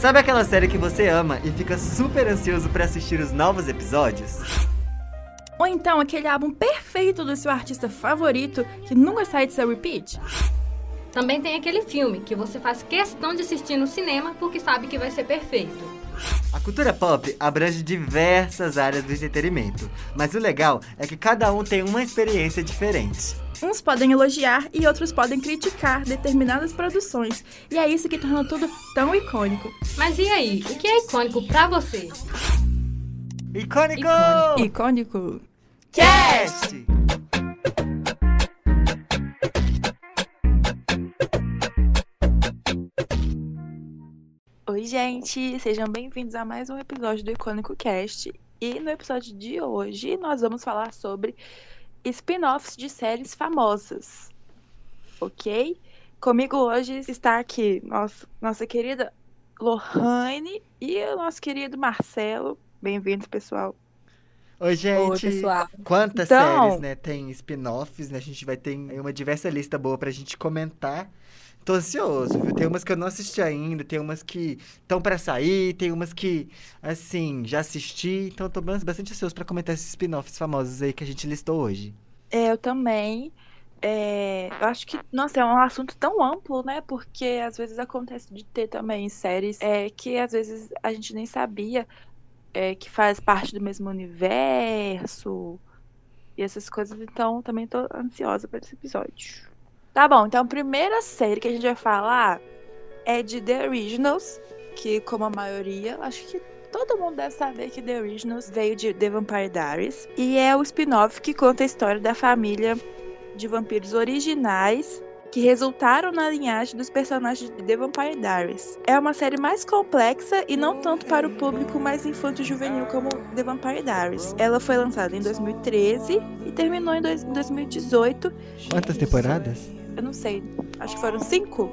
Sabe aquela série que você ama e fica super ansioso para assistir os novos episódios? Ou então aquele álbum perfeito do seu artista favorito que nunca sai de seu repeat? Também tem aquele filme que você faz questão de assistir no cinema porque sabe que vai ser perfeito. A cultura pop abrange diversas áreas do entretenimento, mas o legal é que cada um tem uma experiência diferente. Uns podem elogiar e outros podem criticar determinadas produções, e é isso que torna tudo tão icônico. Mas e aí, o que é icônico pra você? Icônico! Icônico! Cast! Oi, gente! Sejam bem-vindos a mais um episódio do Icônico Cast. E no episódio de hoje nós vamos falar sobre spin-offs de séries famosas. Ok? Comigo hoje está aqui nosso, nossa querida Lohane e o nosso querido Marcelo. Bem-vindos, pessoal. Oi, gente! Oi, pessoal. Quantas Então- séries, né, tem spin-offs, né? A gente vai ter uma diversa lista boa pra gente comentar. Tô ansioso, viu? Tem umas que eu não assisti ainda, tem umas que estão pra sair, tem umas que, assim, já assisti. Então tô bas- bastante ansioso pra comentar esses spin-offs famosos aí que a gente listou hoje. É, eu também. É, eu acho que, nossa, é um assunto tão amplo, né? Porque às vezes acontece de ter também séries é, que às vezes a gente nem sabia é, que faz parte do mesmo universo e essas coisas. Então, também tô ansiosa para esse episódio. Tá bom, então a primeira série que a gente vai falar é de The Originals, que como a maioria, acho que todo mundo deve saber que The Originals veio de The Vampire Diaries e é o spin-off que conta a história da família de vampiros originais que resultaram na linhagem dos personagens de The Vampire Diaries. É uma série mais complexa e não tanto para o público mais infanto-juvenil como The Vampire Diaries. Ela foi lançada em 2013 e terminou em dois- em 2018. Quantas temporadas? Eu não sei, acho que foram cinco?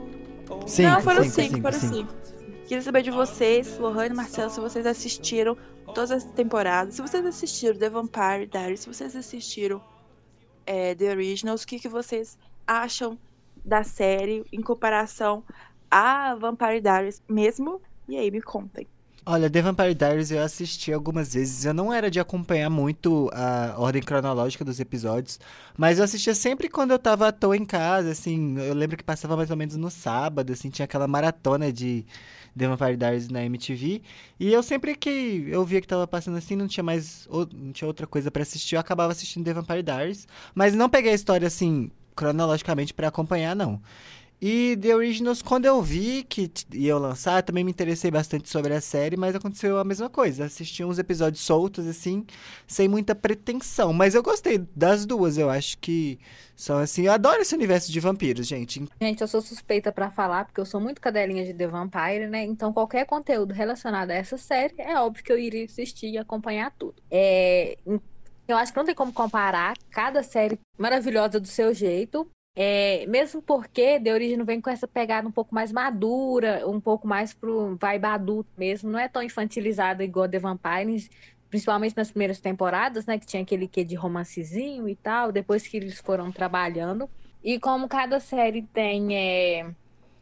Cinco, não, foram cinco, cinco, cinco, foram cinco. cinco. Queria saber de vocês, Lohane e Marcelo, se vocês assistiram todas as temporadas. Se vocês assistiram The Vampire Diaries, se vocês assistiram é, The Originals, o que, que vocês acham da série em comparação a Vampire Diaries mesmo? E aí, me contem. Olha, The Vampire Diaries eu assisti algumas vezes. Eu não era de acompanhar muito a ordem cronológica dos episódios, mas eu assistia sempre quando eu tava à toa em casa, assim. Eu lembro que passava mais ou menos no sábado, assim, tinha aquela maratona de The Vampire Diaries na MTV. E eu sempre que eu via que tava passando assim, não tinha mais não tinha outra coisa pra assistir, eu acabava assistindo The Vampire Diaries, mas não peguei a história assim cronologicamente pra acompanhar, não. E The Originals, quando eu vi que iam lançar, também me interessei bastante sobre a série, mas aconteceu a mesma coisa. Assisti uns episódios soltos, assim, sem muita pretensão. Mas eu gostei das duas, eu acho que são assim. Eu adoro esse universo de vampiros, gente. Gente, eu sou suspeita pra falar, porque eu sou muito cadelinha de The Vampire, né? Então, qualquer conteúdo relacionado a essa série, é óbvio que eu iria assistir e acompanhar tudo. É, eu acho que não tem como comparar cada série maravilhosa do seu jeito. É, mesmo porque The Origem vem com essa pegada um pouco mais madura, um pouco mais pro vibe adulto mesmo. Não é tão infantilizada igual The Vampires, principalmente nas primeiras temporadas, né? Que tinha aquele quê de romancezinho e tal, depois que eles foram trabalhando. E como cada série tem é,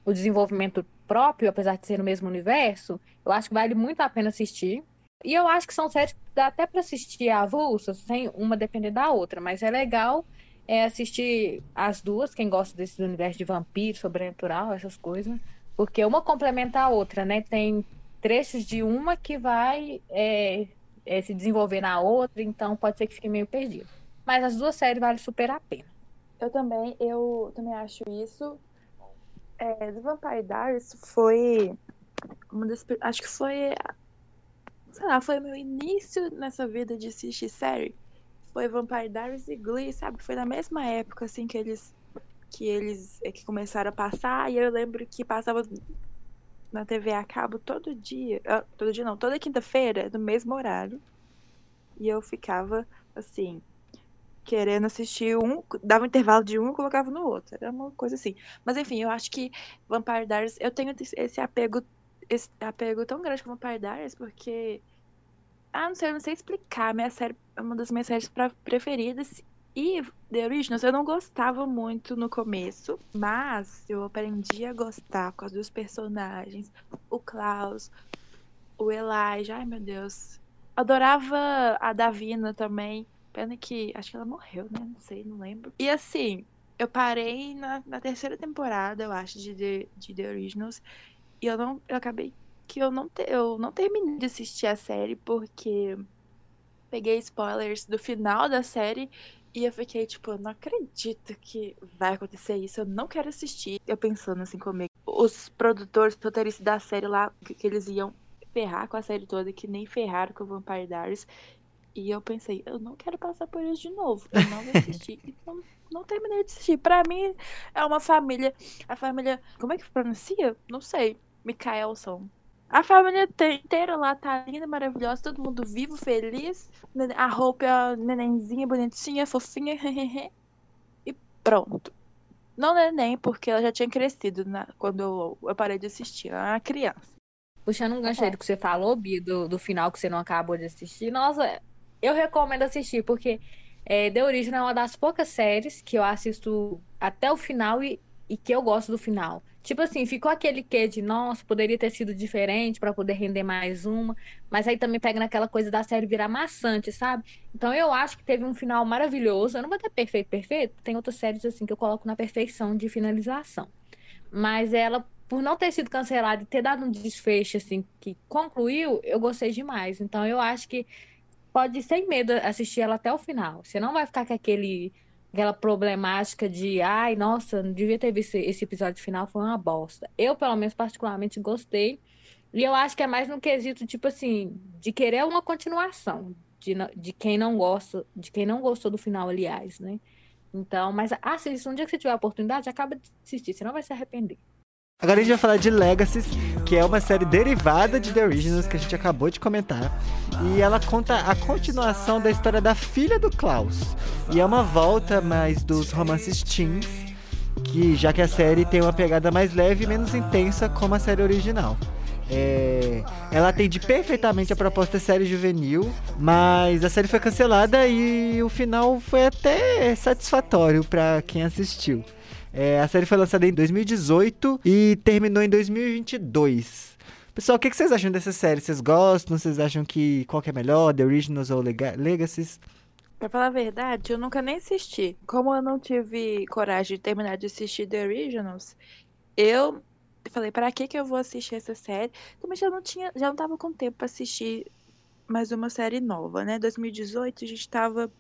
o desenvolvimento próprio, apesar de ser no mesmo universo, eu acho que vale muito a pena assistir. E eu acho que são séries que dá até pra assistir avulsas, sem uma depender da outra, mas é legal é, assistir as duas, quem gosta desse universo de vampiro, sobrenatural, essas coisas, porque uma complementa a outra, né? Tem trechos de uma que vai é, é, se desenvolver na outra, então pode ser que fique meio perdido. Mas as duas séries valem super a pena. Eu também, eu também acho isso. É, The Vampire Diaries foi uma das, acho que foi, sei lá, foi meu início nessa vida de assistir série. Foi Vampire Diaries e Glee, sabe? Foi na mesma época assim que eles que eles é, que começaram a passar e eu lembro que passava na TV a cabo todo dia, ah, todo dia não, toda quinta-feira, no mesmo horário. E eu ficava assim, querendo assistir um, dava um intervalo de um e colocava no outro. Era uma coisa assim. Mas enfim, eu acho que Vampire Diaries, eu tenho esse- esse apego, esse apego tão grande com Vampire Diaries, porque. Ah, não sei, eu não sei explicar. Minha série é uma das minhas séries pra- preferidas. E The Originals eu não gostava muito no começo, mas eu aprendi a gostar por causa dos personagens. O Klaus, o Elijah, ai meu Deus. Adorava a Davina também. Pena que. Acho que ela morreu, né? Não sei, não lembro. E assim, eu parei na, na terceira temporada, eu acho, de The, de The Originals. E eu não. Eu acabei que eu não, te, eu não terminei de assistir a série porque peguei spoilers do final da série e eu fiquei tipo, eu não acredito que vai acontecer isso, eu não quero assistir. Eu pensando assim comigo, os produtores, roteiristas da série lá, que, que eles iam ferrar com a série toda, que nem ferraram com o Vampire Diaries. E eu pensei, eu não quero passar por isso de novo. Eu não vou assistir. e não, não terminei de assistir. Pra mim, é uma família. A família. Como é que pronuncia? Não sei. Mikaelson. A família inteira lá tá linda, maravilhosa, todo mundo vivo, feliz. A roupa é nenenzinha, bonitinha, fofinha. e pronto. Não neném, porque ela já tinha crescido na, quando eu, parei de assistir. Ela era uma criança. Puxando um gancho aí do que você falou, Bi, do, do final que você não acabou de assistir. Nossa, eu recomendo assistir, porque é, The Origin é uma das poucas séries que eu assisto até o final e, e que eu gosto do final. Tipo assim, ficou aquele quê de, nossa, poderia ter sido diferente para poder render mais uma. Mas aí também pega naquela coisa da série virar maçante, sabe? Então eu acho que teve um final maravilhoso. Eu não vou ter perfeito, perfeito. Tem outras séries assim que eu coloco na perfeição de finalização. Mas ela, por não ter sido cancelada e ter dado um desfecho, assim, que concluiu, eu gostei demais. Então eu acho que pode, sem medo, assistir ela até o final. Você não vai ficar com aquele aquela problemática de, ai, nossa, não devia ter visto esse episódio final, foi uma bosta. Eu, pelo menos, particularmente gostei. E eu acho que é mais no quesito, tipo assim, de querer uma continuação. De, de quem não gosta, de quem não gostou do final, aliás, né? Então, mas assista, um dia que você tiver a oportunidade, acaba de assistir, senão vai se arrepender. Agora a gente vai falar de Legacies, que é uma série derivada de The Originals que a gente acabou de comentar. E ela conta a continuação da história da filha do Klaus. E é uma volta mais dos romances teens, que já que a série tem uma pegada mais leve e menos intensa como a série original. É, ela atende perfeitamente a proposta série juvenil, mas a série foi cancelada e o final foi até satisfatório para quem assistiu. É, a série foi lançada em 2018 e terminou em 2022. Pessoal, o que, vocês acham dessa série? Vocês gostam? Vocês acham que qual que é melhor, The Originals ou Lega Legacies? Pra falar a verdade, eu nunca nem assisti. Como eu não tive coragem de terminar de assistir The Originals, eu falei, para que que eu vou assistir essa série? Também já não tinha, já não tava com tempo para assistir mais uma série nova, né? 2018 a gente tava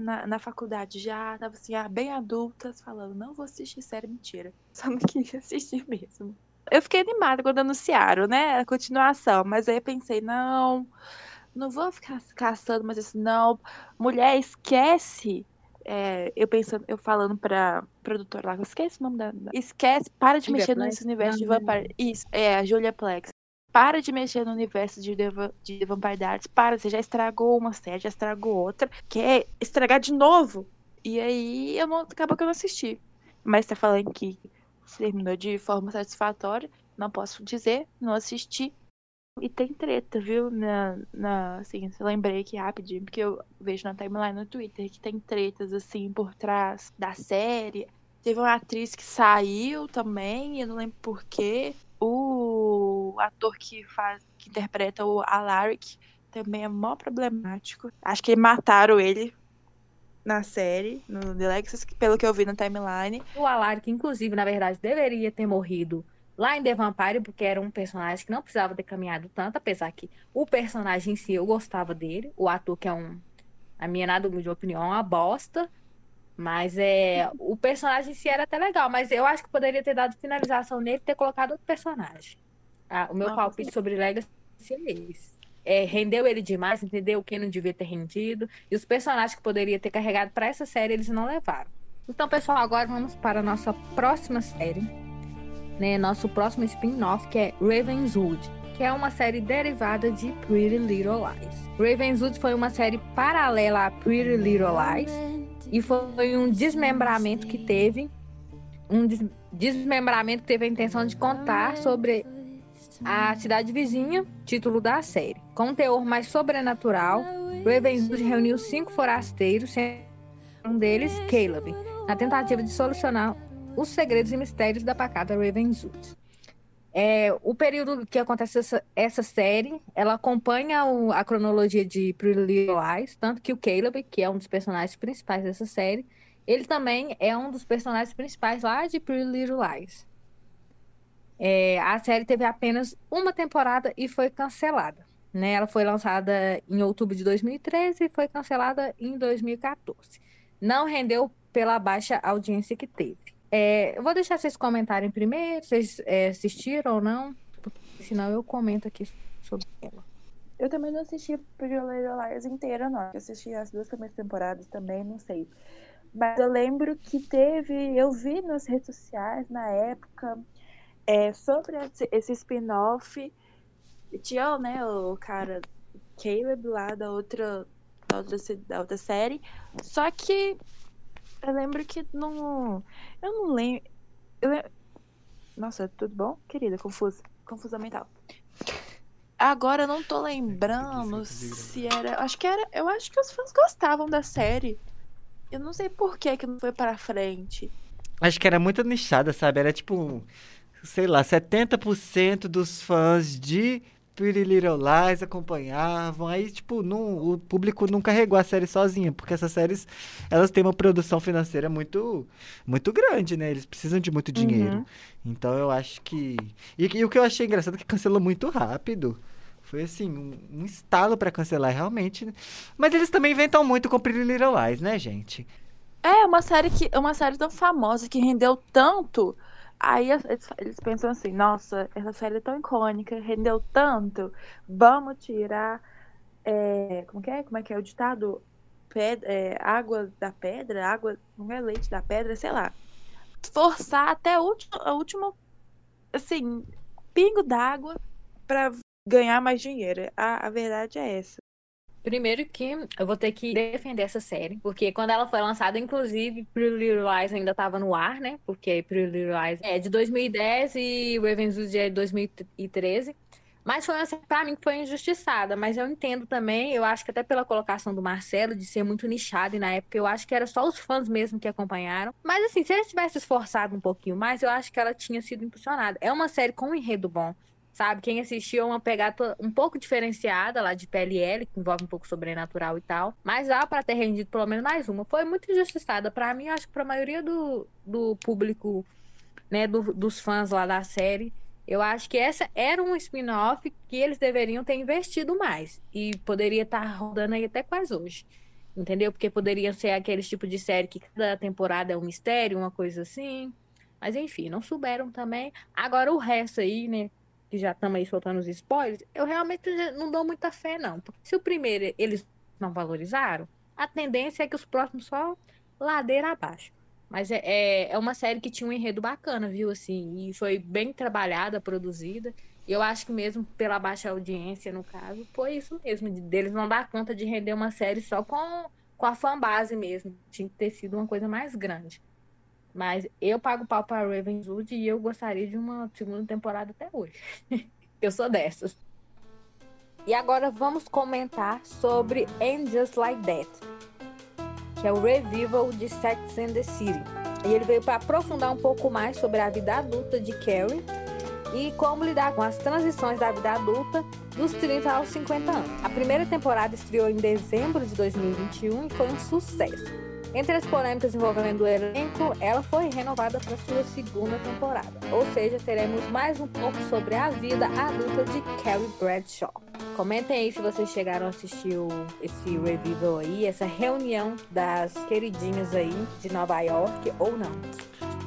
na, na faculdade já, tava assim, ah, bem adultas, falando, não vou assistir série mentira. Só não queria assistir mesmo. Eu fiquei animada quando anunciaram, né? A continuação, mas aí eu pensei, não, não vou ficar caçando, mas assim, não, mulher, esquece. É, eu pensando, eu falando pra produtora lá, esquece o nome da. Esquece, para de Julia mexer Plex? nesse universo não, de Vampire. Isso, é, a Julia Plex. Para de mexer no universo de The, de Vampire Diaries. Para, você já estragou uma série, já estragou outra. Quer estragar de novo? E aí, eu não, acabou que eu não assisti. Mas tá falando que terminou de forma satisfatória. Não posso dizer, não assisti. E tem treta, viu? Na, na, assim, lembrei aqui rapidinho, porque eu vejo na timeline no Twitter que tem tretas, assim, por trás da série. Teve uma atriz que saiu também, eu não lembro porquê. Ator que faz, que interpreta o Alaric também é mó problemático. Acho que mataram ele na série, no The Lexus, pelo que eu vi na timeline. O Alaric, inclusive, na verdade, deveria ter morrido lá em The Vampire, porque era um personagem que não precisava ter caminhado tanto, apesar que o personagem em si eu gostava dele. O ator, que é um, a minha nada de opinião, é uma bosta. Mas é. O personagem em si era até legal, mas eu acho que poderia ter dado finalização nele e ter colocado outro personagem. Ah, o meu palpite sobre Legacy é esse. É, rendeu ele demais, entendeu? O que não devia ter rendido. E os personagens que poderia ter carregado para essa série, eles não levaram. Então, pessoal, agora vamos para a nossa próxima série. Né? Nosso próximo spin-off, que é Ravenswood, que é uma série derivada de Pretty Little Lies. Ravenswood foi uma série paralela a Pretty Little Lies e foi um desmembramento que teve um des desmembramento que teve a intenção de contar sobre a cidade vizinha, título da série. Com um teor mais sobrenatural, Ravenswood reuniu cinco forasteiros, sendo Um deles, Caleb, na tentativa de solucionar os segredos e mistérios da pacata Ravenswood. É, o período que acontece essa, essa série, ela acompanha o, a cronologia de Pretty tanto que o Caleb, que é um dos personagens principais dessa série, ele também é um dos personagens principais lá de Pretty Little Lies. É, a série teve apenas uma temporada e foi cancelada. Né? Ela foi lançada em outubro de 2013 e foi cancelada em 2014. Não rendeu pela baixa audiência que teve. É, eu vou deixar vocês comentarem primeiro, vocês é, assistiram ou não, senão eu comento aqui sobre ela. Eu também não assisti Pretty Lies inteira, não. Eu assisti as duas primeiras temporadas também, não sei. Mas eu lembro que teve, eu vi nas redes sociais na época é, sobre esse spin-off. Tinha, né, o cara Caleb lá da outra, da outra, da outra série. Só que eu lembro que não. Eu não lembro. Eu lembro... Nossa, tudo bom? Querida, confusa. Confusão mental. Agora eu não tô lembrando se era. Acho que era. Eu acho que os fãs gostavam da série. Eu não sei por que que não foi para frente. Acho que era muito nichada, sabe? Era tipo, sei lá, 70% dos fãs de Pretty Little Lies acompanhavam. Aí, tipo, não, o público não carregou a série sozinha, porque essas séries, elas têm uma produção financeira muito muito grande, né? Eles precisam de muito dinheiro. Uhum. Então, eu acho que... E, e, o que eu achei engraçado é que cancelou muito rápido. Foi, assim, um, um estalo para cancelar, realmente. Mas eles também inventam muito com Pretty Little Lies, né, gente? É, uma série que uma série tão famosa que rendeu tanto Aí eles, pensam assim, nossa, essa série é tão icônica, rendeu tanto, vamos tirar. É, como é? Como é que é o ditado? Pedra, é, água da pedra, água. Não é leite da pedra, sei lá. Forçar até o último, o último assim, pingo d'água para ganhar mais dinheiro. A, a verdade é essa. Primeiro que eu vou ter que defender essa série, porque quando ela foi lançada, inclusive, Pretty Little Lies ainda estava no ar, né? Porque Pretty Little Lies é de 2010 e Ravenswood é de 2013. Mas foi assim, pra mim, que foi injustiçada. Mas eu entendo também, eu acho que até pela colocação do Marcelo, de ser muito nichado, e na época eu acho que era só os fãs mesmo que acompanharam. Mas assim, se eles tivessem esforçado um pouquinho mais, eu acho que ela tinha sido impulsionada. É uma série com um enredo bom sabe? Quem assistiu é uma pegada um pouco diferenciada lá de PLL, que envolve um pouco sobrenatural e tal. Mas dá para ter rendido pelo menos mais uma. Foi muito injustiçada para mim, acho que para a maioria do, do público, né, do, dos fãs lá da série. Eu acho que essa era um spin-off que eles deveriam ter investido mais. E poderia estar tá rodando aí até quase hoje. Entendeu? Porque poderia ser aquele tipo de série que cada temporada é um mistério, uma coisa assim. Mas enfim, não souberam também. Agora o resto aí, né? Que já estamos aí soltando os spoilers, eu realmente não dou muita fé, não. Porque se o primeiro eles não valorizaram, a tendência é que os próximos só ladeira abaixo. Mas é, é, é uma série que tinha um enredo bacana, viu? Assim, e foi bem trabalhada, produzida. Eu acho que mesmo pela baixa audiência, no caso, foi isso mesmo, de, deles não dar conta de render uma série só com, com a fanbase mesmo. Tinha que ter sido uma coisa mais grande. Mas eu pago pau para Ravenswood e eu gostaria de uma segunda temporada até hoje. eu sou dessas. E agora vamos comentar sobre And Just Like That, que é o revival de Sex and the City. E ele veio para aprofundar um pouco mais sobre a vida adulta de Carrie e como lidar com as transições da vida adulta dos 30 aos 50 anos. A primeira temporada estreou em dezembro de 2021 e foi um sucesso. Entre as polêmicas envolvendo o elenco, ela foi renovada para sua segunda temporada. Ou seja, teremos mais um pouco sobre a vida adulta de Carrie Bradshaw. Comentem aí se vocês chegaram a assistir o, esse revival aí, essa reunião das queridinhas aí de Nova York ou não.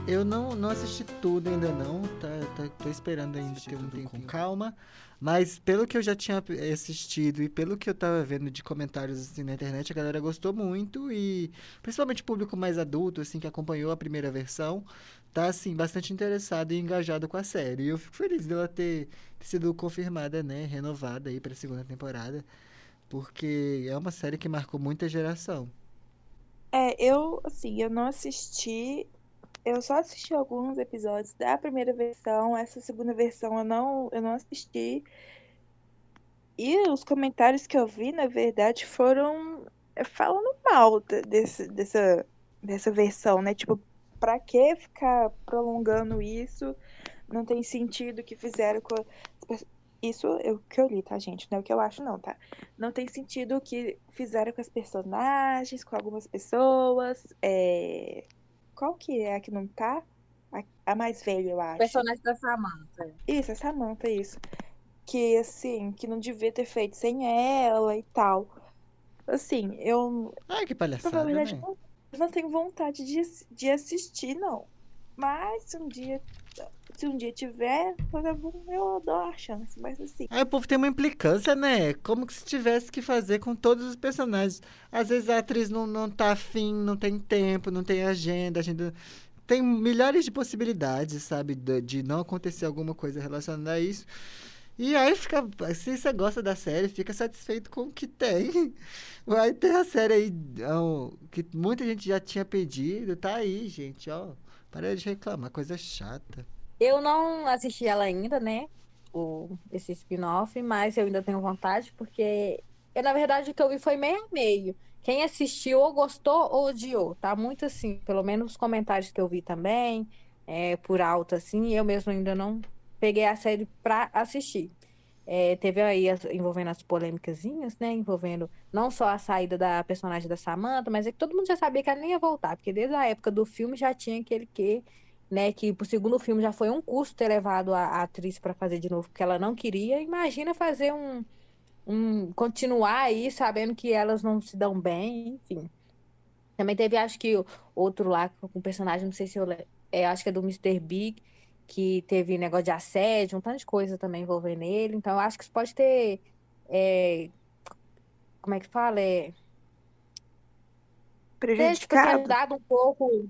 Eu não, não assisti tudo ainda não, tá, tá, tô esperando ainda ter um tempo com calma. Mas pelo que eu já tinha assistido e pelo que eu tava vendo de comentários assim, na internet, a galera gostou muito e principalmente o público mais adulto, assim, que acompanhou a primeira versão, tá, assim, bastante interessado e engajado com a série. E eu fico feliz dela ter, ter sido confirmada, né, renovada aí pra segunda temporada, porque é uma série que marcou muita geração. É, eu, assim, eu não assisti eu só assisti alguns episódios da primeira versão, essa segunda versão eu não, eu não assisti. E os comentários que eu vi, na verdade, foram falando mal desse, dessa, dessa versão, né? Tipo, pra que ficar prolongando isso? Não tem sentido o que fizeram com. Isso é o que eu li, tá, gente? Não é o que eu acho, não, tá? Não tem sentido o que fizeram com as personagens, com algumas pessoas. É... Qual que é a que não tá? A, a mais velha, eu acho. Personagem da Samantha. Isso, é Samantha, isso. Que, assim, que não devia ter feito sem ela e tal. Assim, eu. Ai, que palhaçada. Na verdade, né? não, não tenho vontade de, de assistir, não. Mas um dia. Se um dia tiver, eu dou a chance. Mas assim. Aí o povo tem uma implicância, né? Como que se tivesse que fazer com todos os personagens. Às vezes a atriz não, não tá afim, não tem tempo, não tem agenda, agenda. Tem milhares de possibilidades, sabe? De, de não acontecer alguma coisa relacionada a isso. E aí fica. Se você gosta da série, fica satisfeito com o que tem. Vai ter a série aí ó, que muita gente já tinha pedido. Tá aí, gente, ó. Para de reclamar, coisa chata. Eu não assisti ela ainda, né? O, esse spin-off, mas eu ainda tenho vontade, porque eu, na verdade, o que eu vi foi meio a meio. Quem assistiu ou gostou ou odiou. Tá muito assim, pelo menos os comentários que eu vi também, é, por alto, assim, eu mesmo ainda não peguei a série pra assistir. É, teve aí as, envolvendo as polêmicasinhas, né? Envolvendo não só a saída da personagem da Samantha, mas é que todo mundo já sabia que ela nem ia voltar, porque desde a época do filme já tinha aquele que, né? Que pro segundo filme já foi um custo ter levado a, a atriz para fazer de novo, porque ela não queria. Imagina fazer um, um. continuar aí sabendo que elas não se dão bem, enfim. Também teve, acho que, outro lá com o personagem, não sei se eu. É, acho que é do Mr. Big que teve negócio de assédio, um tanto de coisa também envolvendo ele. Então, eu acho que isso pode ter. É, como é que fala? É, ter, tipo, ter Prejudicado. ajudado um pouco.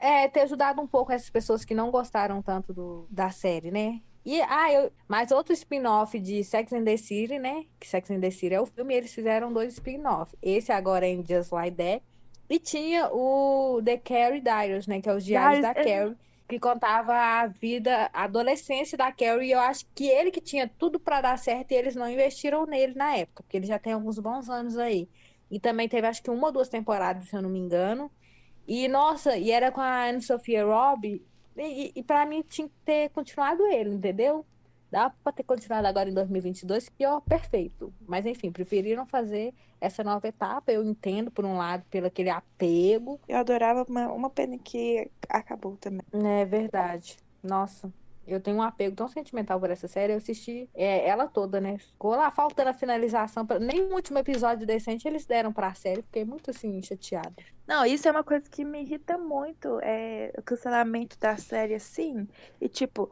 É, ter ajudado um pouco essas pessoas que não gostaram tanto do, da série, né? E, ah, eu, mais outro spin-off de Sex and the City, né? Que Sex and the City é o filme, eles fizeram dois spin-off. Esse agora é em Just Like That. E tinha o The Carrie Diaries, né? Que é os Diários da é. Carrie que contava a vida, a adolescência da Carrie, e eu acho que ele que tinha tudo pra dar certo e eles não investiram nele na época, porque ele já tem alguns bons anos aí. E também teve acho que uma ou duas temporadas, se eu não me engano. E nossa, e era com a Anne Sophia Robb, e, e para mim tinha que ter continuado ele, entendeu? Dá pra ter continuado agora em 2022, que ó, perfeito. Mas enfim, preferiram fazer essa nova etapa. Eu entendo, por um lado, pelo aquele apego, Eu adorava uma, uma pena que acabou também. é verdade. Nossa, eu tenho um apego tão sentimental por essa série. Eu assisti é, ela toda, né? Ficou lá faltando a finalização. Pra... Nem um último episódio decente eles deram pra série. Fiquei muito assim, chateada. Não, isso é uma coisa que me irrita muito. É o cancelamento da série assim. E tipo,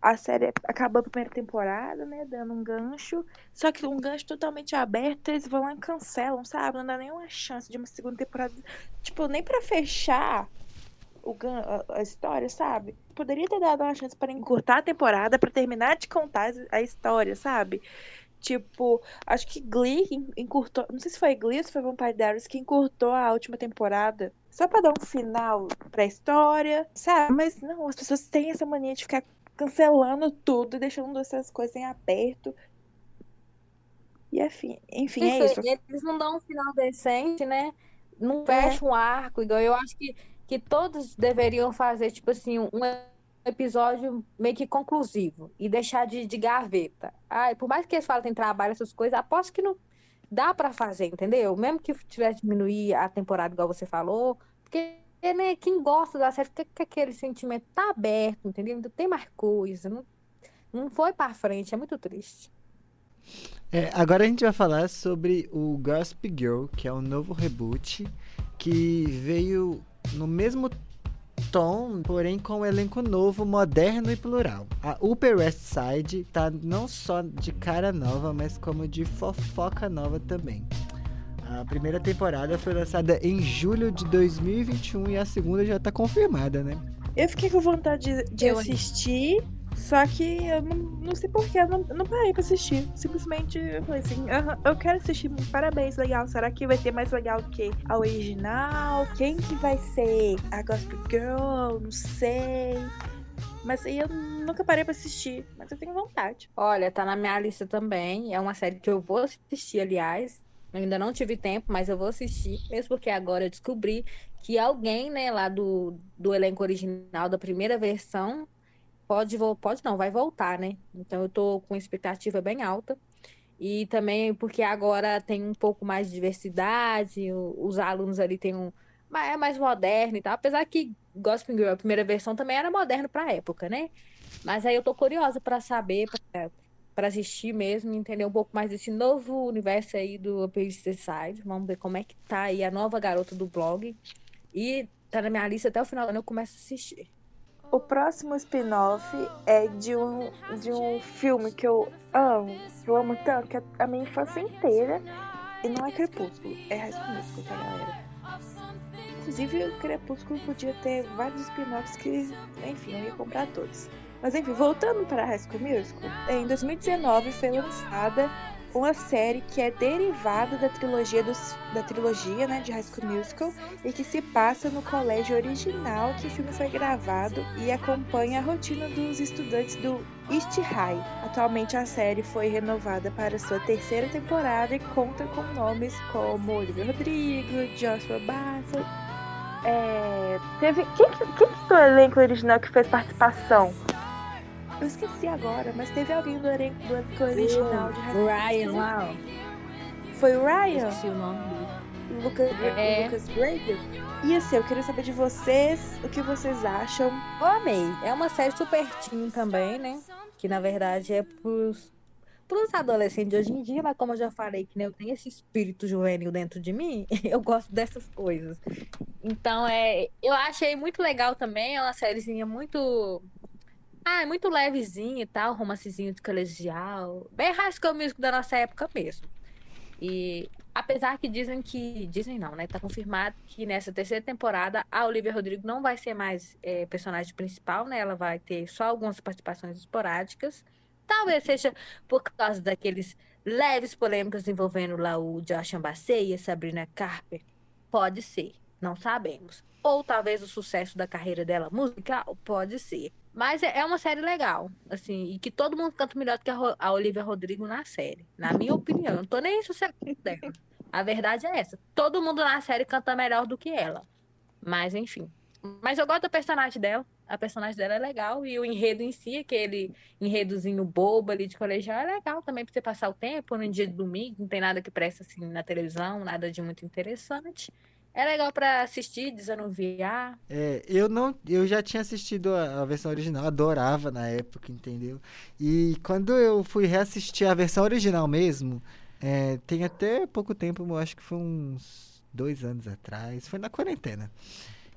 a série acabou a primeira temporada, né? Dando um gancho. Só que um gancho totalmente aberto, eles vão lá e cancelam, sabe? Não dá nenhuma chance de uma segunda temporada. Tipo, nem pra fechar o a, a história, sabe? Poderia ter dado uma chance para encurtar a temporada, pra terminar de contar a história, sabe? Tipo, acho que Glee en- encurtou. Não sei se foi Glee ou se foi Vampire Diaries que encurtou a última temporada. Só pra dar um final pra história, sabe? Mas não, as pessoas têm essa mania de ficar cancelando tudo e deixando essas coisas em aberto. E enfim, enfim, é Isso, isso. eles não dão um final decente, né? Não É. fecha um arco, igual eu acho que, que todos deveriam fazer, tipo assim, um episódio meio que conclusivo e deixar de, de gaveta. Ai, por mais que eles falem trabalho, essas coisas, aposto que não dá pra fazer, entendeu? Mesmo que tivesse diminuir a temporada, igual você falou, porque né, quem gosta da série fica com aquele sentimento tá aberto, entendeu? Ainda tem mais coisa, não, não foi pra frente, é muito triste. É, agora a gente vai falar sobre o Gossip Girl, que é um novo reboot que veio no mesmo tom, porém com um elenco novo, moderno e plural. A Upper West Side tá não só de cara nova, mas como de fofoca nova também. A primeira temporada foi lançada em julho de 2021 e a segunda já tá confirmada, né? Eu fiquei com vontade de, de assistir, só que eu não, não sei porquê, eu não, não parei pra assistir. Simplesmente eu falei assim, "Aham, eu quero assistir, parabéns, legal. Será que vai ter mais legal que a original? Quem que vai ser a Gospel Girl? Não sei. Mas aí eu nunca parei pra assistir, mas eu tenho vontade. Olha, tá na minha lista também. É uma série que eu vou assistir, aliás. Eu ainda não tive tempo, mas eu vou assistir, mesmo porque agora eu descobri que alguém, né, lá do, do elenco original da primeira versão pode pode não, vai voltar, né? Então eu tô com expectativa bem alta. E também porque agora tem um pouco mais de diversidade, os alunos ali têm um é mais moderno e tal, apesar que Gospel Girl, a primeira versão também era moderno para época, né? Mas aí eu tô curiosa para saber, para assistir mesmo, entender um pouco mais desse novo universo aí do East Side. Vamos ver como é que tá aí a nova garota do blog. E tá na minha lista até o final do ano eu começo a assistir. O próximo spin-off é de um, de um filme que eu amo, que eu amo tanto, que é a minha infância inteira. E não é Crepúsculo, é High tá, galera? Inclusive, o Crepúsculo podia ter vários spin-offs que, enfim, eu ia comprar todos. Mas enfim, voltando para High School Musical, em 2019 foi lançada uma série que é derivada da trilogia, dos, da trilogia né, de High School Musical e que se passa no colégio original que o filme foi gravado e acompanha a rotina dos estudantes do East High. Atualmente a série foi renovada para sua terceira temporada e conta com nomes como Olivia Rodrigo, Joshua Bassett. É... Teve... Quem, que, quem que do elenco original que fez participação? Eu esqueci agora, mas teve alguém do elenco, do elenco original de Ryan lá. Foi o Ryan? Esqueci o nome. Lucas, é. Lucas Brager? E assim, eu queria saber de vocês o que vocês acham. Eu amei. É uma série super teen também, né? Que na verdade é pros, pros adolescentes de hoje em dia, mas como eu já falei que né, eu tenho esse espírito juvenil dentro de mim, eu gosto dessas coisas. Então é. Eu achei muito legal também. É uma sériezinha muito ah, é muito levezinho e tal, romancezinho de colegial. Bem School Musical da nossa época mesmo. E apesar que dizem que. Dizem não, né? Tá confirmado que nessa terceira temporada a Olivia Rodrigo não vai ser mais é, personagem principal, né? Ela vai ter só algumas participações esporádicas. Talvez seja por causa daqueles leves polêmicas envolvendo lá o Josh Ambasseia, Sabrina Carper. Pode ser, não sabemos. Ou talvez o sucesso da carreira dela musical, pode ser. Mas é, é uma série legal, assim, e que todo mundo canta melhor do que a Olivia Rodrigo na série. Na minha opinião. Não tô nem sossegando dela. A verdade é essa. Todo mundo na série canta melhor do que ela. Mas, enfim. Mas eu gosto da personagem dela. A personagem dela é legal. E o enredo em si, aquele enredozinho bobo ali de colegial, é legal também pra você passar o tempo no dia de domingo. Não tem nada que presta assim na televisão, nada de muito interessante. É legal para assistir, desanuviar. É, eu não, eu já tinha assistido a, a, versão original, adorava na época, entendeu? E quando eu fui reassistir a versão original mesmo, é, tem até pouco tempo, eu acho que foi uns dois anos atrás, foi na quarentena.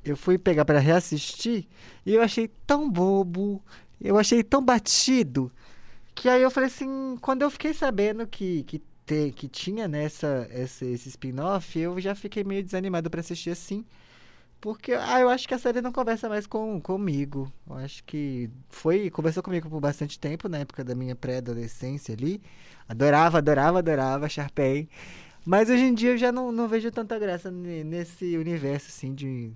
Eu fui pegar para reassistir e eu achei tão bobo, eu achei tão batido, que aí eu falei assim, quando eu fiquei sabendo que, que ter, que tinha nessa esse, esse spin-off, eu já fiquei meio desanimado para assistir assim. Porque ah, eu acho que a série não conversa mais com, comigo. Eu acho que foi. Conversou comigo por bastante tempo, na época da minha pré-adolescência ali. Adorava, adorava, adorava, Sharpay. Mas hoje em dia eu já não, não vejo tanta graça nesse universo, assim, de.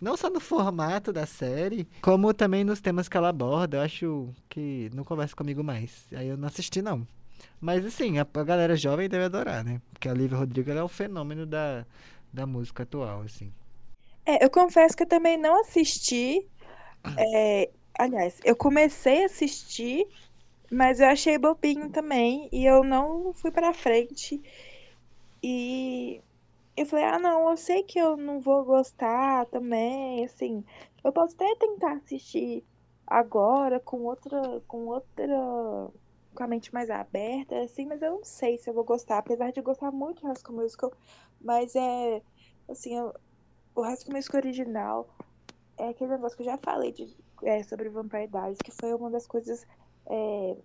Não só no formato da série, como também nos temas que ela aborda. Eu acho que não conversa comigo mais. Aí eu não assisti, não. Mas assim, a, a galera jovem deve adorar, né? Porque a Lívia Rodrigo é o fenômeno da, da música atual, assim. É, eu confesso que eu também não assisti. É, aliás, eu comecei a assistir, mas eu achei bobinho também. E eu não fui pra frente. E eu falei, ah, não, eu sei que eu não vou gostar também, assim. Eu posso até tentar assistir agora com outra, com outra com a mente mais aberta, assim, mas eu não sei se eu vou gostar, apesar de gostar muito de High Musical, mas é, assim, eu, o High Musical original é aquele negócio que eu já falei de, é, sobre Vampire Diaries, que foi uma das coisas é,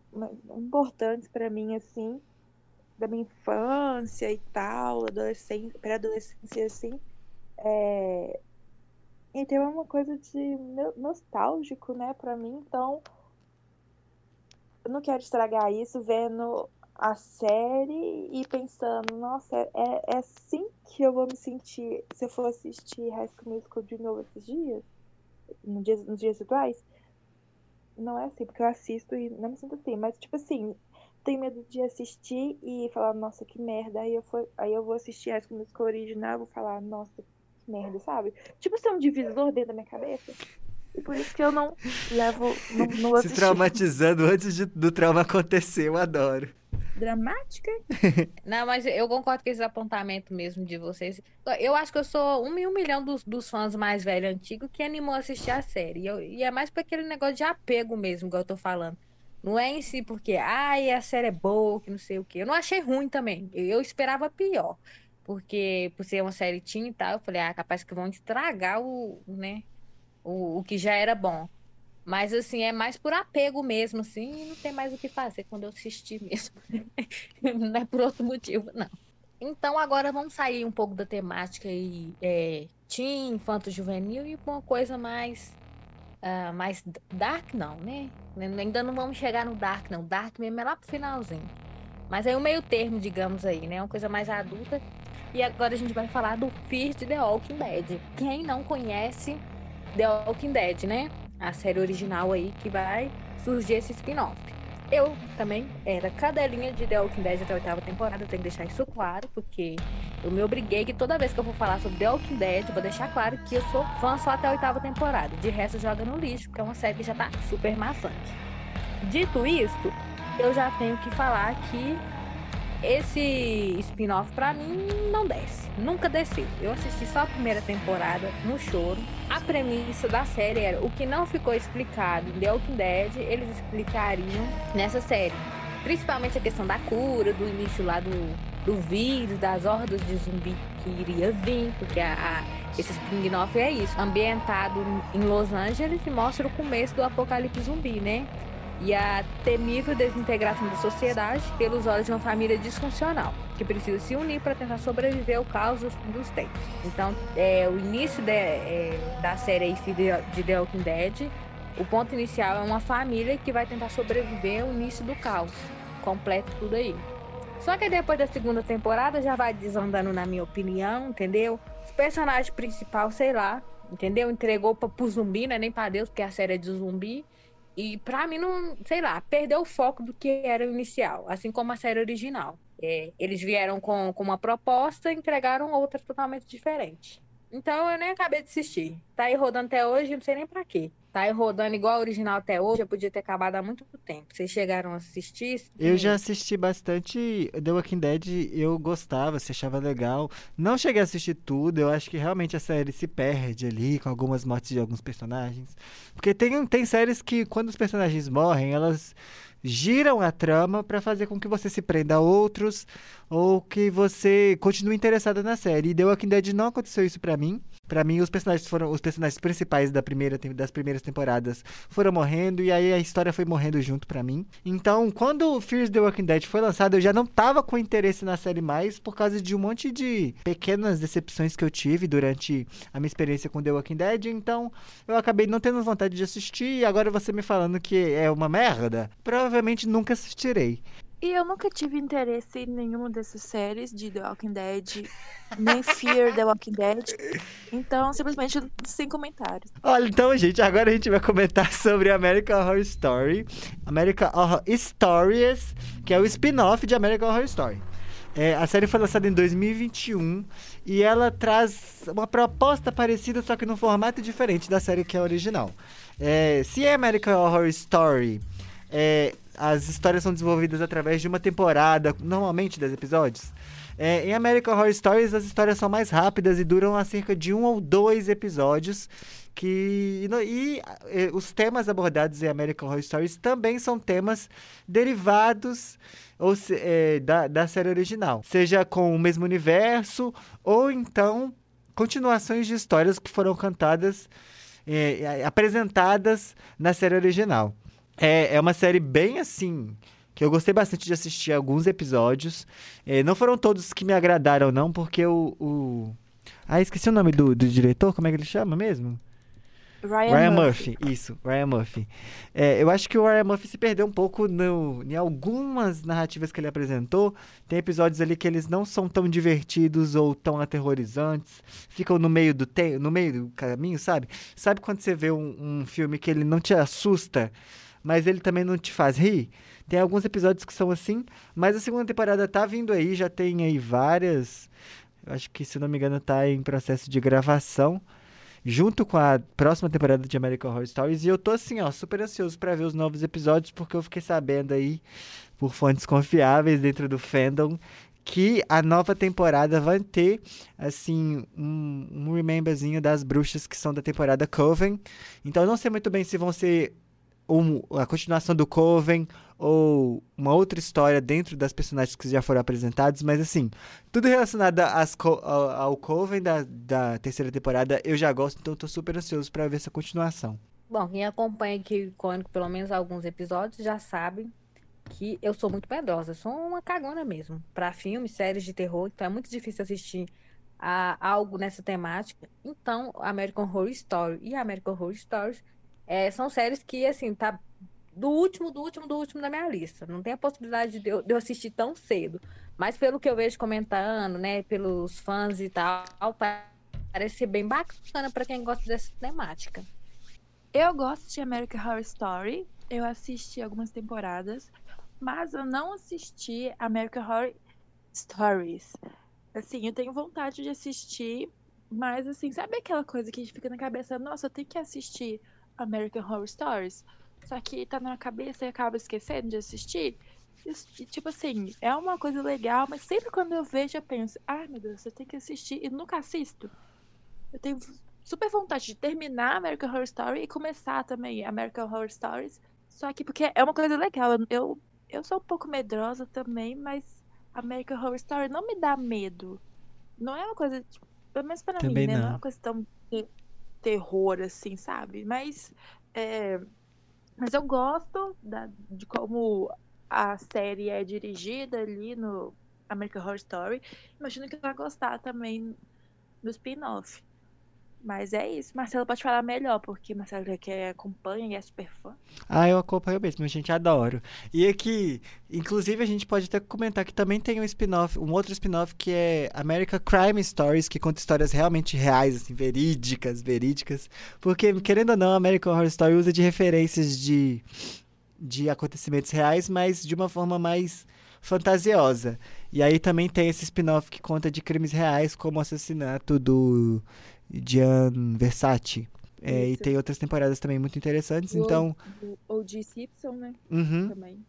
importantes para mim, assim, da minha infância e tal, adolescência, pré-adolescência, assim, é, e tem uma coisa de nostálgico, né, para mim, então eu não quero estragar isso vendo a série e pensando, nossa, é, é assim que eu vou me sentir se eu for assistir High School Musical de novo esses dias, nos dias, nos dias atuais. Não é assim, porque eu assisto e não me sinto assim, mas tipo assim, tenho medo de assistir e falar, nossa, que merda. Aí eu, for, aí eu vou assistir High School original e vou falar, nossa, que merda, sabe? Tipo, ser um divisor dentro da minha cabeça. E por isso que eu não levo, não, não Se traumatizando antes de- do trauma acontecer, eu adoro. Dramática? Não, mas eu concordo com esse apontamento mesmo de vocês. Eu acho que eu sou um em um milhão dos, dos fãs mais velhos antigos que animou a assistir a série. E, eu- e é mais por aquele negócio de apego mesmo, que eu tô falando. Não é em si porque, ai, a série é boa, que não sei o quê. Eu não achei ruim também. Eu, eu esperava pior. Porque, por ser uma série teen e tal, eu falei, ah, capaz que vão estragar o, né, o, o que já era bom. Mas, assim, é mais por apego mesmo, assim, não tem mais o que fazer quando eu assistir mesmo. não é por outro motivo, não. Então, agora vamos sair um pouco da temática aí, é, teen, infanto-juvenil e uma coisa mais, ah, mais dark, não, né? Ainda não vamos chegar no dark, não. Dark mesmo é lá pro finalzinho. Mas é o meio termo, digamos aí, né? Uma coisa mais adulta. E agora a gente vai falar do Fear de The Walking Dead. Quem não conhece The Walking Dead, né? A série original aí que vai surgir esse spin-off. Eu também era cadelinha de The Walking Dead até a oitava temporada, eu tenho que deixar isso claro, porque eu me obriguei que toda vez que eu for falar sobre The Walking Dead, vou deixar claro que eu sou fã só até a oitava temporada. De resto, joga no lixo, porque é uma série que já tá super maçante. Dito isto, eu já tenho que falar que esse spin-off pra mim não desce. Nunca desceu. Eu assisti só a primeira temporada no choro. A premissa da série era o que não ficou explicado em The Walking Dead, eles explicariam nessa série. Principalmente a questão da cura, do início lá do, do vírus, das hordas de zumbi que iria vir, porque a, a- esse spin-off é isso, ambientado em Los Angeles e mostra o começo do apocalipse zumbi, né? E a temível desintegração da sociedade pelos olhos de uma família disfuncional, que precisa se unir para tentar sobreviver ao caos dos, tempos. Então, é, o início de- é, da série de, The Walking Dead, o ponto inicial é uma família que vai tentar sobreviver ao início do caos. Completa tudo aí. Só que depois da segunda temporada já vai desandando, na minha opinião, entendeu? O personagem principal, sei lá, entendeu? Entregou pra, pro zumbi, não é nem pra Deus, porque a série é de zumbi. E pra mim, não, sei lá, perdeu o foco do que era o inicial, assim como a série original. É, eles vieram com, com uma proposta e entregaram outra totalmente diferente. Então eu nem acabei de assistir. Tá aí rodando até hoje, não sei nem pra quê. Tá aí rodando igual a original até hoje, eu podia ter acabado há muito tempo. Vocês chegaram a assistir? Eu já assisti bastante The Walking Dead, eu gostava, você achava legal. Não cheguei a assistir tudo, eu acho que realmente a série se perde ali com algumas mortes de alguns personagens. Porque tem, tem séries que quando os personagens morrem, elas giram a trama pra fazer com que você se prenda a outros ou que você continue interessada na série. E The Walking Dead não aconteceu isso pra mim. Pra mim, os personagens foram os personagens principais da primeira, das primeiras temporadas foram morrendo e aí a história foi morrendo junto pra mim. Então, quando o Fear the Walking Dead foi lançado, eu já não tava com interesse na série mais por causa de um monte de pequenas decepções que eu tive durante a minha experiência com The Walking Dead. Então, eu acabei não tendo vontade de assistir e agora você me falando que é uma merda, provavelmente nunca assistirei. E eu nunca tive interesse em nenhuma dessas séries de The Walking Dead, nem Fear The Walking Dead. Então, simplesmente sem comentários. Olha, então, gente, agora a gente vai comentar sobre American Horror Story. American Horror Stories, que é o spin-off de American Horror Story. É, a série foi lançada em 2021 e ela traz uma proposta parecida, só que num formato diferente da série que é original. É, se é American Horror Story, é, as histórias são desenvolvidas através de uma temporada, normalmente 10 episódios. É, em American Horror Stories, as histórias são mais rápidas e duram a cerca de um ou dois episódios. Que, e, no- e, eh, os temas abordados em American Horror Stories também são temas derivados ou se- eh, da, da série original. Seja com o mesmo universo ou então continuações de histórias que foram cantadas, eh, apresentadas na série original. É, é uma série bem assim. Que eu gostei bastante de assistir alguns episódios. Eh, não foram todos que me agradaram, não, porque o. o... Ah, esqueci o nome do, do diretor, como é que ele chama mesmo? Ryan, Ryan Murphy. Murphy, isso, Ryan Murphy. É, eu acho que o Ryan Murphy se perdeu um pouco no, em algumas narrativas que ele apresentou. Tem episódios ali que eles não são tão divertidos ou tão aterrorizantes. Ficam no meio do te no meio do caminho, sabe? Sabe quando você vê um, um filme que ele não te assusta, mas ele também não te faz rir. Tem alguns episódios que são assim, mas a segunda temporada tá vindo aí, já tem aí várias. Acho que, se não me engano, tá em processo de gravação. Junto com a próxima temporada de American Horror Stories. E eu tô assim, ó, super ansioso pra ver os novos episódios, porque eu fiquei sabendo aí, por fontes confiáveis dentro do fandom, que a nova temporada vai ter, assim, um, um rememberzinho das bruxas que são da temporada Coven. Então eu não sei muito bem se vão ser um- a continuação do Coven ou uma outra história dentro das personagens que já foram apresentados, mas assim, tudo relacionado às ao, ao Coven da, da terceira temporada eu já gosto, então tô super ansioso pra ver essa continuação. Bom, quem acompanha aqui o Icônico pelo menos alguns episódios já sabe que eu sou muito medrosa, eu sou uma cagona mesmo. Pra filmes, séries de terror, então é muito difícil assistir a algo nessa temática. Então, American Horror Story e American Horror Stories eh, são séries que, assim, tá do último, do último, do último da minha lista. Não tem a possibilidade de eu, de eu assistir tão cedo. Mas pelo que eu vejo comentando, né, pelos fãs e tal, parece ser bem bacana pra quem gosta dessa temática. Eu gosto de American Horror Story. Eu assisti algumas temporadas, mas eu não assisti American Horror Stories. Assim, eu tenho vontade de assistir, mas assim, sabe aquela coisa que fica na cabeça, nossa, eu tenho que assistir American Horror Stories? Só que tá na cabeça e acaba esquecendo de assistir. E, tipo assim, é uma coisa legal, mas sempre quando eu vejo eu penso, ai meu Deus, eu tenho que assistir e nunca assisto. Eu tenho super vontade de terminar American Horror Story e começar também American Horror Stories. Só que porque é uma coisa legal. Eu, eu, sou um pouco medrosa também, mas American Horror Story não me dá medo. Não é uma coisa, tipo, pelo menos pra Também mim, né? Não é não. uma coisa tão de terror assim, sabe? Mas, é, mas eu gosto da, de como a série é dirigida ali no American Horror Story. Imagino que vai gostar também do spin-off. Mas é isso. Marcelo pode falar melhor, porque Marcelo já que acompanha e é super fã. Ah, eu acompanho mesmo, a gente adoro. E aqui, inclusive a gente pode até comentar que também tem um spin-off, um outro spin-off que é American Crime Stories, que conta histórias realmente reais, assim, verídicas, verídicas. Porque, querendo ou não, American Horror Story usa de referências de, de acontecimentos reais, mas de uma forma mais fantasiosa. E aí também tem esse spin-off que conta de crimes reais, como o assassinato do Gian Versace. É, e tem outras temporadas também muito interessantes, O- então... O O.G. Simpson, né? Uhum. Também.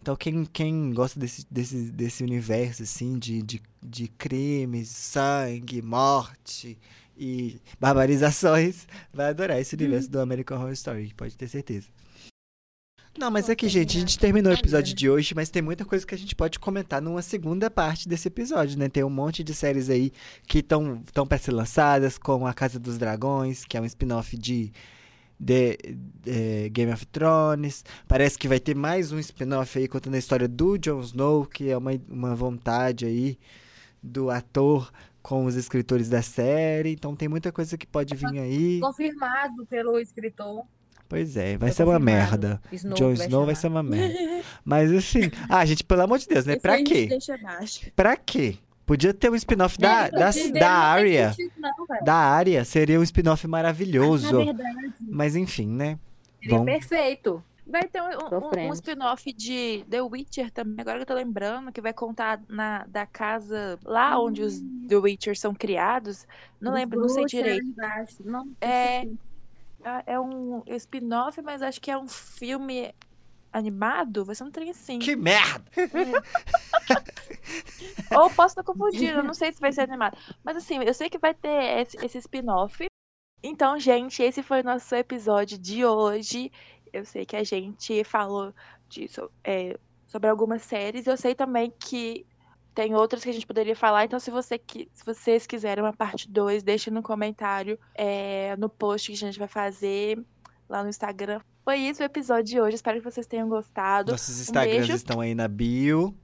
Então, quem, quem gosta desse, desse, desse universo, assim, de, de, de crimes, sangue, morte e barbarizações, vai adorar esse universo do American Horror Story, pode ter certeza. Não, mas aqui, gente, a gente terminou o episódio de hoje, mas tem muita coisa que a gente pode comentar numa segunda parte desse episódio, né? Tem um monte de séries aí que estão tão para ser lançadas, como A Casa dos Dragões, que é um spin-off de, de, de Game of Thrones. Parece que vai ter mais um spin-off aí contando a história do Jon Snow, que é uma, uma vontade aí do ator com os escritores da série. Então tem muita coisa que pode vir aí. Confirmado pelo escritor. Pois é, vai ser uma merda. Snow Jon Snow vai ser uma merda. Mas assim, ah, gente, pelo amor de Deus, né? Esse Pra quê? Deixa baixo. Pra quê? Podia ter um spin-off da, da, da não não, velho. Da Arya seria um spin-off Na maravilhoso. verdade, Mas enfim, né? seria Bom. perfeito. Vai ter um, um- um, spin-off de The Witcher também, agora que eu tô lembrando, que vai contar na, da casa lá onde os The Witcher são criados. Não Dos lembro, não sei direito. Não, É, esqueci. é é um spin-off, mas acho que é um filme animado. Vai ser um trem assim. Que merda! Ou posso estar confundindo, eu não sei se vai ser animado. Mas assim, eu sei que vai ter esse, esse spin-off. Então, gente, esse foi o nosso episódio de hoje. Eu sei que a gente falou é, sobre algumas séries. Eu sei também que tem outras que a gente poderia falar. Então, se, você, se vocês quiserem uma parte 2, deixe no comentário, é, no post que a gente vai fazer lá no Instagram. Foi isso o episódio de hoje. Espero que vocês tenham gostado. Nossos Um Instagrams beijo. estão aí na bio.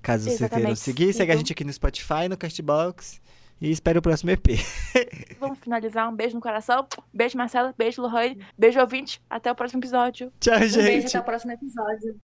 Caso você queira Exatamente. seguir, segue a gente aqui no Spotify, no Castbox. E espere o próximo EP. Vamos finalizar. Um beijo no coração. Beijo, Marcela. Beijo, Lohane. Beijo, ouvinte. Até o próximo episódio. Tchau, Um beijo, gente. até o próximo episódio.